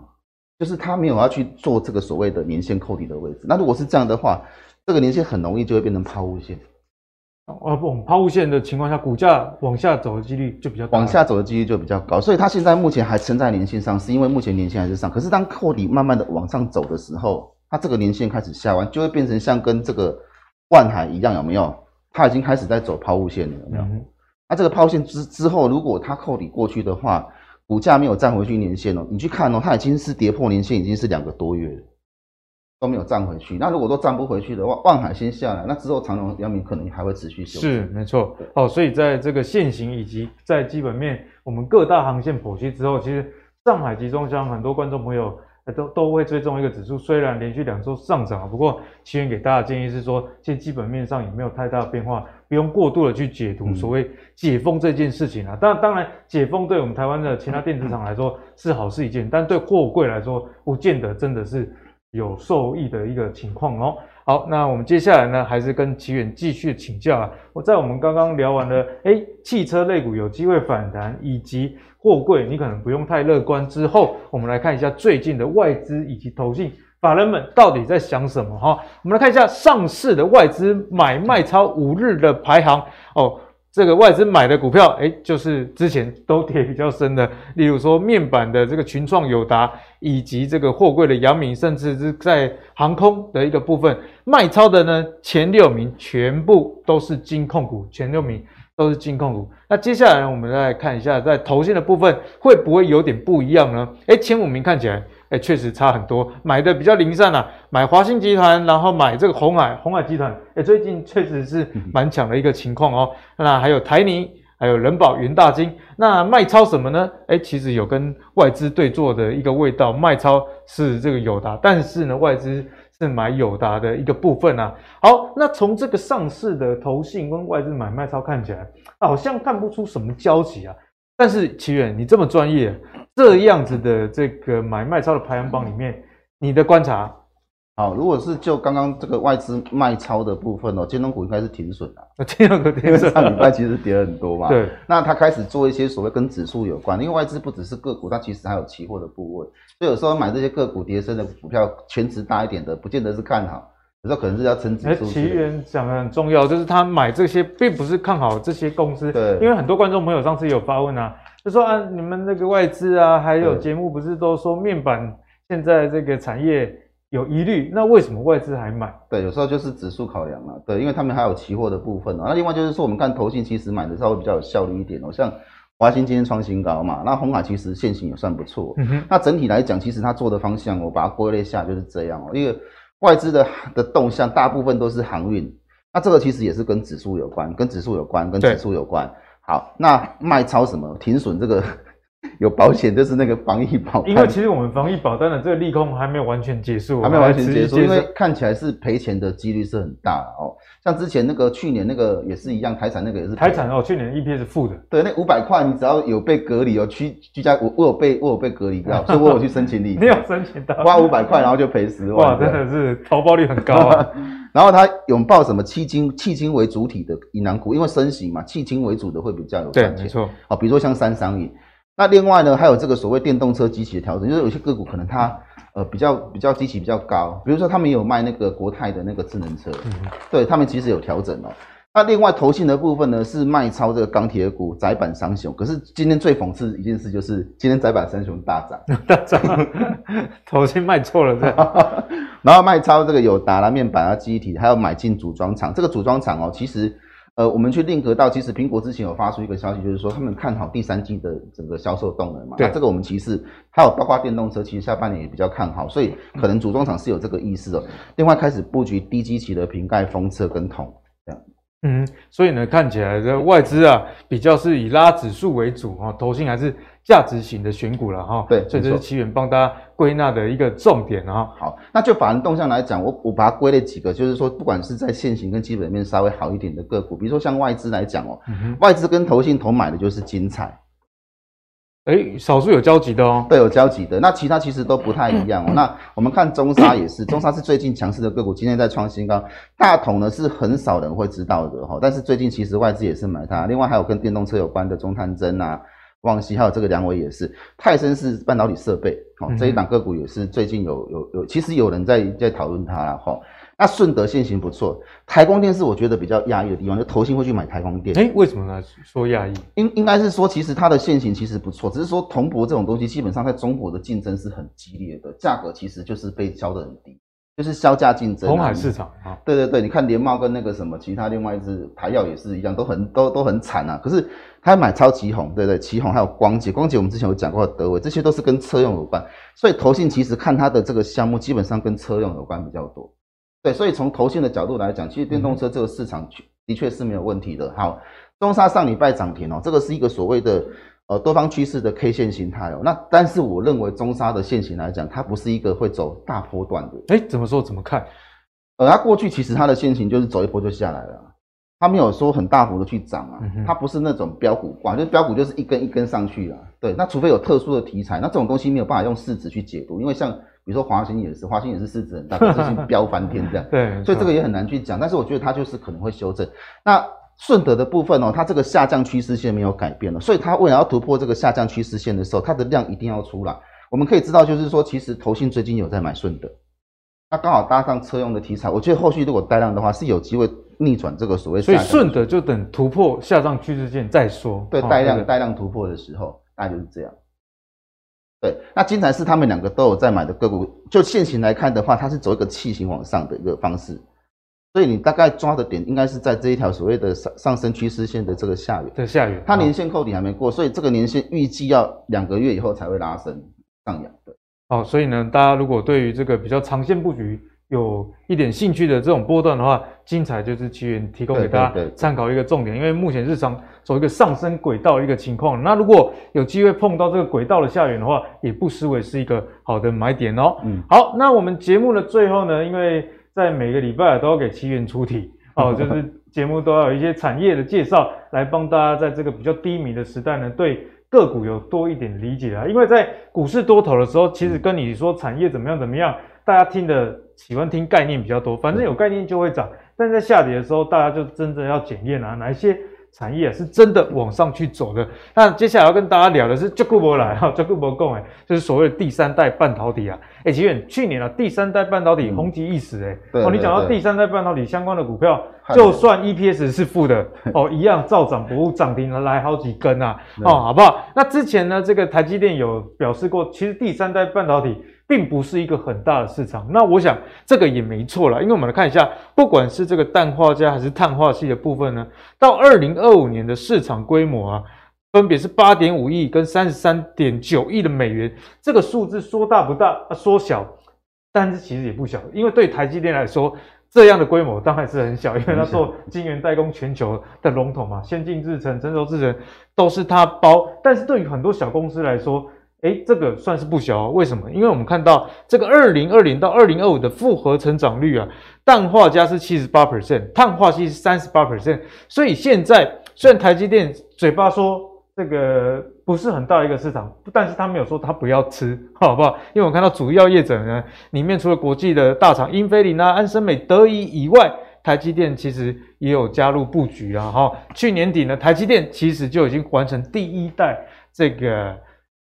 就是它没有要去做这个所谓的年线扣底的位置。那如果是这样的话，这个年线很容易就会变成抛物线。哦不，抛物线的情况下，股价往下走的几率就比较高。往下走的几率就比较高，所以它现在目前还撑在年线上，是因为目前年线还是上。可是当扣底慢慢的往上走的时候，它这个年线开始下弯，就会变成像跟这个万海一样，有没有？它已经开始在走抛物线了，有没有？那、这个抛物线之之后，如果它扣底过去的话，股价没有站回去年线哦，你去看哦，它已经是跌破年线，已经是两个多月了。都没有站回去，那如果都站不回去的话，万海先下来，那之后长隆、阳明可能还会持续修正。是，没错。哦，所以在这个现行以及在基本面，我们各大航线剖析之后，其实上海集装箱很多观众朋友都都会追踪一个指数，虽然连续两周上涨，不过奇源给大家的建议是说，其实基本面上也没有太大的变化，不用过度的去解读所谓解封这件事情啊。当、嗯、当然，解封对我们台湾的其他电子厂来说是好事一件，但对货柜来说，不见得真的是。有受益的一个情况哦。好，那我们接下来呢，还是跟奇远继续请教啊。我在我们刚刚聊完了，哎，汽车类股有机会反弹，以及货柜你可能不用太乐观。之后，我们来看一下最近的外资以及投信法人们到底在想什么哈。我们来看一下上市的外资买卖超五日的排行哦。这个外资买的股票，诶，就是之前都跌比较深的，例如说面板的这个群创、友达，以及这个货柜的阳明，甚至是在航空的一个部分卖超的呢，前六名全部都是金控股，前六名都是金控股。那接下来呢，我们来看一下在投信的部分会不会有点不一样呢？诶，前五名看起来。哎，确实差很多，买的比较零散啊，买华新集团，然后买这个鸿海，鸿海集团，哎，最近确实是蛮强的一个情况哦。那还有台泥，还有人保、云大金，那卖超什么呢？哎，其实有跟外资对做的一个味道，卖超是这个友达，但是呢，外资是买友达的一个部分啊。好，那从这个上市的投信跟外资买卖超看起来，好像看不出什么交集啊。但是奇远，你这么专业，这样子的这个买卖超的排行榜里面，你的观察，好，如果是就刚刚这个外资卖超的部分哦，金融股应该是停损的，金融股停损，上礼拜其实跌了很多嘛。对，那他开始做一些所谓跟指数有关，因为外资不只是个股，它其实还有期货的部位，所以有时候买这些个股跌升的股票，全值大一点的，不见得是看好。有时候可能是要成指数。奇源讲的很重要，就是他买这些并不是看好这些公司。对。因为很多观众朋友上次有发问啊，就说啊，你们那个外资啊，还有节目不是都说面板现在这个产业有疑虑，那为什么外资还买？对，有时候就是指数考量嘛。对，因为他们还有期货的部分啊。那另外就是说，我们看投信其实买的稍微比较有效率一点哦，像华兴今天创新高嘛，那红海其实现行也算不错。嗯哼。那整体来讲，其实它做的方向，我把它归类下就是这样哦，因为。外资的的动向大部分都是航运，那这个其实也是跟指数有关，跟指数有关，跟指数有关。好，那卖超什么停损这个？有保险就是那个防疫保单，因为其实我们防疫保单的这个利空还没有完全结束，还没有完全结束，因为看起来是赔钱的几率是很大哦。像之前那个去年那个也是一样，台产那个也是台产哦，去年 EPS 是负的，对，那五百块你只要有被隔离哦，居居家我我有被我有被隔离掉，所以我有去申请理赔，没有申请到，花五百块然后就赔十万，哇，真的是投报率很高啊。然后他拥抱什么迄今迄今为主体的银行股，因为升息嘛，迄今为主的会比较有赚钱，对，没错，哦，比如说像三商银。那另外呢，还有这个所谓电动车机器的调整，就是有些个股可能它呃比较比较机器比较高，比如说他们有卖那个国泰的那个智能车，嗯、对他们其实有调整哦。那另外投信的部分呢，是卖超这个钢铁股窄板三雄，可是今天最讽刺的一件事就是今天窄板三雄大涨，大涨，投信卖错了对，然后卖超这个有达啦面板啊记忆体，还有买进组装厂，这个组装厂哦其实。呃，我们去 link 到，其实苹果之前有发出一个消息，就是说他们看好第三季的整个销售动能嘛。对。那这个我们其实还有包括电动车，其实下半年也比较看好，所以可能组装厂是有这个意思哦。另外开始布局低基期的瓶盖封测跟桶这样。嗯，所以呢，看起来这外资啊比较是以拉指数为主啊，投信还是。价值型的选股了哈，对，所以这是奇源帮大家归纳的一个重点啊。好，那就法人动向来讲，我我把它归类几个，就是说，不管是在线型跟基本面稍微好一点的个股，比如说像外资来讲哦，嗯、外资跟投信同买的就是精彩，哎，少数有交集的哦，对，有交集的。那其他其实都不太一样哦。那我们看中沙也是，中沙是最近强势的个股，今天在创新高。大同呢是很少人会知道的哈，但是最近其实外资也是买它。另外还有跟电动车有关的中探针啊。旺西还有这个梁伟也是，泰森是半导体设备，哦，这一档个股也是最近有有有，其实有人在在讨论它了哈。那顺德线型不错，台光电是我觉得比较压抑的地方，就投信会去买台光电。诶为什么呢？说压抑？应应该是说，其实它的线型其实不错，只是说铜箔这种东西，基本上在中国的竞争是很激烈的，价格其实就是被销得很低，就是削价竞争。红海市场啊，对对对，你看联茂跟那个什么其他另外一支台燿也是一样，都很都都很惨啊。可是他买超旗红，对对，旗红还有光捷，光捷我们之前有讲过的德伟，这些都是跟车用有关，所以投信其实看它的这个项目，基本上跟车用有关比较多。对，所以从投信的角度来讲，其实电动车这个市场的确是没有问题的。好，中沙上礼拜涨停哦，这个是一个所谓的呃多方趋势的 K 线形态哦。那但是我认为中沙的线型来讲，它不是一个会走大波段的。哎，怎么说？怎么看？呃，它过去其实它的线型就是走一波就下来了，它没有说很大幅的去涨啊。它不是那种标股挂，就是飙股就是一根一根上去啊。对，那除非有特殊的题材，那这种东西没有办法用市值去解读，因为像。比如说华兴也是，华兴也是市值很大，最近飙翻天这样。对，所以这个也很难去讲。但是我觉得它就是可能会修正。那顺德的部分哦，它这个下降趋势线没有改变了，所以它未来要突破这个下降趋势线的时候，它的量一定要出来。我们可以知道，就是说其实投信最近有在买顺德，那刚好搭上车用的题材，我觉得后续如果带量的话，是有机会逆转这个所谓。所以顺的就等突破下降趋势线再说。对，带量带量突破的时候，大概就是这样。对，那精材是他们两个都有在买的个股，就现行来看的话，它是走一个气型往上的一个方式，所以你大概抓的点应该是在这一条所谓的上上升趋势线的这个下缘。对，下缘。它年线扣底还没过，所以这个年线预计要两个月以后才会拉升上扬。对，哦，所以呢，大家如果对于这个比较长线布局，有一点兴趣的这种波段的话，精彩就是奇源提供给大家参考一个重点，因为目前日常走一个上升轨道的一个情况，那如果有机会碰到这个轨道的下缘的话，也不失为是一个好的买点哦。嗯，好，那我们节目的最后呢，因为在每个礼拜都要给奇源出题 哦，就是节目都要有一些产业的介绍，来帮大家在这个比较低迷的时代呢，对个股有多一点理解啊。因为在股市多头的时候，其实跟你说产业怎么样怎么样。大家听的喜欢听概念比较多，反正有概念就会涨。但在下跌的时候，大家就真正要检验啊，哪一些产业啊是真的往上去走的。那接下来要跟大家聊的是 Jacob 来哈，Jacob 讲哎，就是所谓的第三代半导体啊。哎，奇源，去年啊，第三代半导体红极一时哎。哦，你讲到第三代半导体相关的股票，就算 EPS 是负的 哦，一样照涨不误，涨停来好几根啊。哦，好不好？那之前呢，这个台积电有表示过，其实第三代半导体。并不是一个很大的市场，那我想这个也没错了，因为我们来看一下，不管是这个氮化镓还是碳化系的部分呢，到二零二五年的市场规模啊，分别是八点五亿跟三十三点九亿的美元，这个数字说大不大啊？说小，但是其实也不小，因为对台积电来说，这样的规模当然是很小，因为它做晶圆代工全球的龙头嘛，先进制程、成熟制程都是它包，但是对于很多小公司来说，诶，这个算是不小哦。为什么？因为我们看到这个二零二零到二零二五的复合成长率啊，氮化镓是七十八 percent，碳化矽是三十八 percent。所以现在虽然台积电嘴巴说这个不是很大一个市场，但是他没有说他不要吃，好不好？因为我看到主要业者呢，里面除了国际的大厂英飞凌啊、安森美、德仪以外，台积电其实也有加入布局啊。哈，去年底呢，台积电其实就已经完成第一代这个。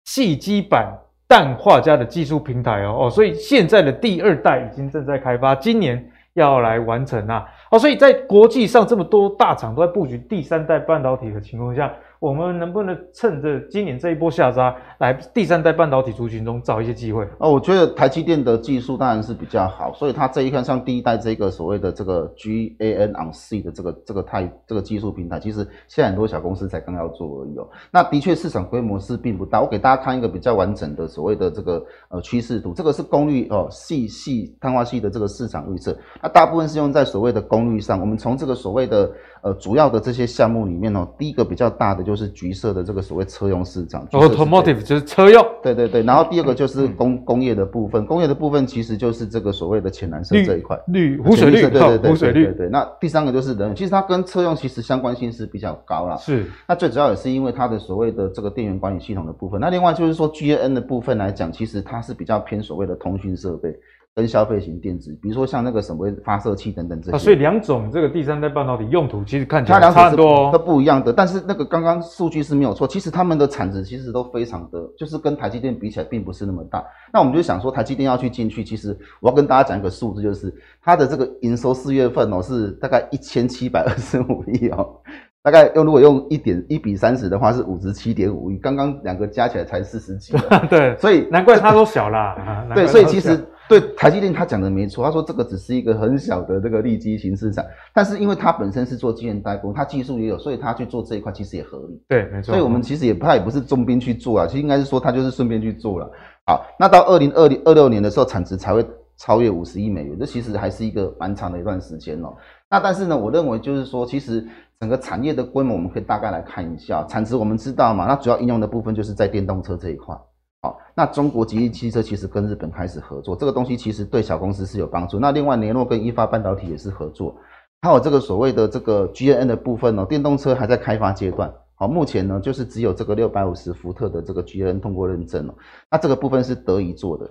细基板氮化镓的技术平台哦哦，所以现在的第二代已经正在开发，今年要来完成啊哦，所以在国际上这么多大厂都在布局第三代半导体的情况下。我们能不能趁着今年这一波下杀，来第三代半导体族群中找一些机会？哦，我觉得台积电的技术当然是比较好，所以它这一看像第一代这个所谓的这个 GaN on C 的这个这个太这个技术平台，其实现在很多小公司才刚要做而已哦。那的确市场规模是并不大。我给大家看一个比较完整的所谓的这个呃趋势图，这个是功率哦矽矽碳化系的这个市场预测，那大部分是用在所谓的功率上。我们从这个所谓的呃主要的这些项目里面哦，第一个比较大的就。是橘色的这个所谓车用市场，automotive 就是车用，对对对。然后第二个就是工、嗯、工业的部分，工业的部分其实就是这个所谓的浅蓝色这一块，绿湖水绿，对对对对湖水绿，对对。那第三个就是人，其实它跟车用其实相关性是比较高啦。是。那最主要也是因为它的所谓的这个电源管理系统的部分。那另外就是说 GaN 的部分来讲，其实它是比较偏所谓的通讯设备。跟消费型电子，比如说像那个什么发射器等等这些。啊，所以两种这个第三代半导体用途其实看起来差很多，它不一样的。但是那个刚刚数据是没有错，其实他们的产值其实都非常的，就是跟台积电比起来并不是那么大。那我们就想说，台积电要去进去，其实我要跟大家讲一个数字，就是它的这个营收四月份哦是大概一千七百二十五亿哦。大概用如果用一点一比三十的话是五十七点五亿，刚刚两个加起来才四十几。对，所以难怪它都小啦。对，所以其实对台积电他讲的没错，他说这个只是一个很小的这个利基型市场，但是因为他本身是做晶圆代工，他技术也有，所以他去做这一块其实也合理。对，没错。所以我们其实也他也不是重兵去做啊，其实应该是说他就是顺便去做了。好，那到二零二零二六年的时候，产值才会超越五十亿美元，这其实还是一个蛮长的一段时间哦。那但是呢，我认为就是说，其实。整个产业的规模，我们可以大概来看一下产值。我们知道嘛，那主要应用的部分就是在电动车这一块。好，那中国吉利汽车其实跟日本开始合作，这个东西其实对小公司是有帮助。那另外，联络跟一发半导体也是合作，还有这个所谓的这个 GNN 的部分哦，电动车还在开发阶段。好，目前呢就是只有这个六百五十伏特的这个 GNN 通过认证了。那这个部分是德仪做的，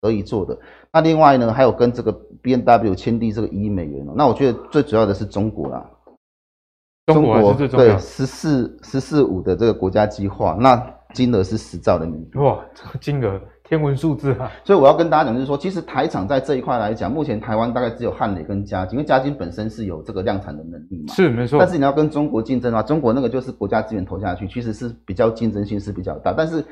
德仪做的。那另外呢，还有跟这个 B N W 签订这个一亿美元。那我觉得最主要的是中国啦。中国对十四十四五的这个国家计划，那金额是十兆人民币。哇，这个金额天文数字啊！所以我要跟大家讲，就是说，其实台厂在这一块来讲，目前台湾大概只有汉磊跟嘉晶，因为嘉晶本身是有这个量产的能力嘛。是没错。但是你要跟中国竞争的话，中国那个就是国家资源投下去，其实是比较竞争性是比较大，但是。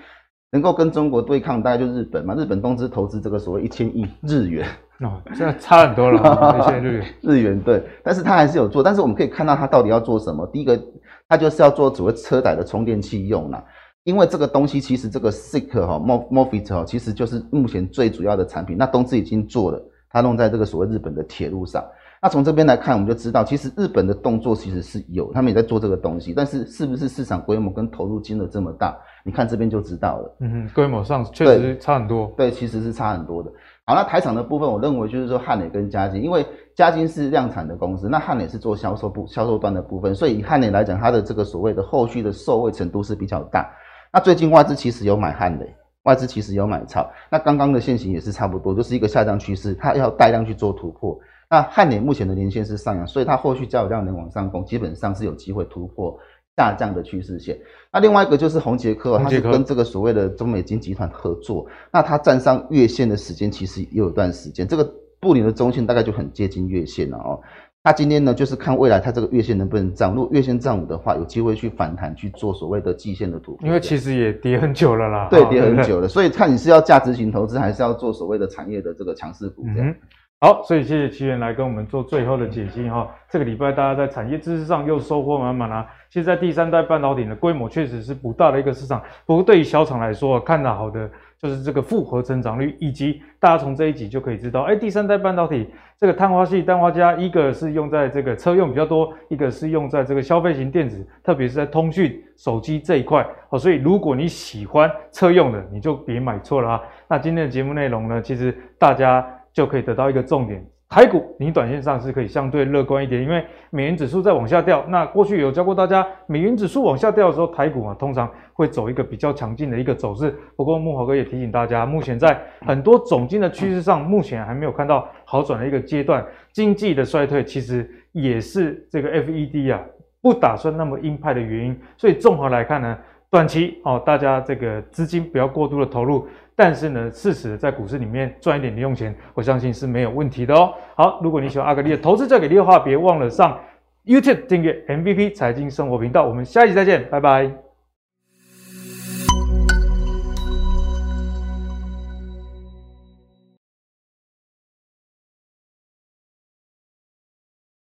能够跟中国对抗，大概就日本嘛。日本东芝投资这个所谓一千亿日元，哦，现在差很多了。一千日元，日元对，但是他还是有做。但是我们可以看到他到底要做什么。第一个，他就是要做所谓车载的充电器用啦。因为这个东西其实这个 Sick 哈，MOSFET 哈，其实就是目前最主要的产品。那东芝已经做了，它弄在这个所谓日本的铁路上。那从这边来看，我们就知道，其实日本的动作其实是有，他们也在做这个东西，但是是不是市场规模跟投入金额这么大？你看这边就知道了。嗯哼，规模上确实差很多。对，其实是差很多的。好，那台厂的部分，我认为就是说汉磊跟嘉金，因为嘉金是量产的公司，那汉磊是做销售部销售端的部分，所以以汉磊来讲，它的这个所谓的后续的受惠程度是比较大。那最近外资其实有买汉磊，外资其实有买超。那刚刚的线型也是差不多，就是一个下降趋势，它要带量去做突破。那汉磊目前的连线是上扬，所以它后续交易量能往上攻，基本上是有机会突破下降的趋势线。那另外一个就是红杰科，它是跟这个所谓的中美金集团合作，那它站上月线的时间其实也有一段时间，这个布林的中线大概就很接近月线了哦。它今天呢就是看未来它这个月线能不能站，如果月线站稳的话，有机会去反弹去做所谓的季线的突破。因为其实也跌很久了啦，对，跌很久了，所以看你是要价值型投资，还是要做所谓的产业的这个强势股这样。嗯好，所以谢谢奇源来跟我们做最后的解析哈。这个礼拜大家在产业知识上又收获满满啦。其实，在第三代半导体的规模确实是不大的一个市场，不过对于小厂来说，看到好的就是这个复合成长率，以及大家从这一集就可以知道，哎，第三代半导体这个碳化系、氮化镓，一个是用在这个车用比较多，一个是用在这个消费型电子，特别是在通讯、手机这一块。好，所以如果你喜欢车用的，你就别买错了啊。那今天的节目内容呢，其实大家。就可以得到一个重点，台股你短线上是可以相对乐观一点，因为美元指数在往下掉。那过去有教过大家，美元指数往下掉的时候，台股啊通常会走一个比较强劲的一个走势。不过慕驊哥也提醒大家，目前在很多总经的趋势上，目前还没有看到好转的一个阶段。经济的衰退其实也是这个 FED 啊不打算那么鹰派的原因。所以综合来看呢，短期哦，大家这个资金不要过度的投入。但是呢，适时的在股市里面赚一点零用钱，我相信是没有问题的哦。好，如果你喜欢阿格力的投资最给力的话，别忘了上 YouTube 订阅 MVP 财经生活频道。我们下一集再见，拜拜。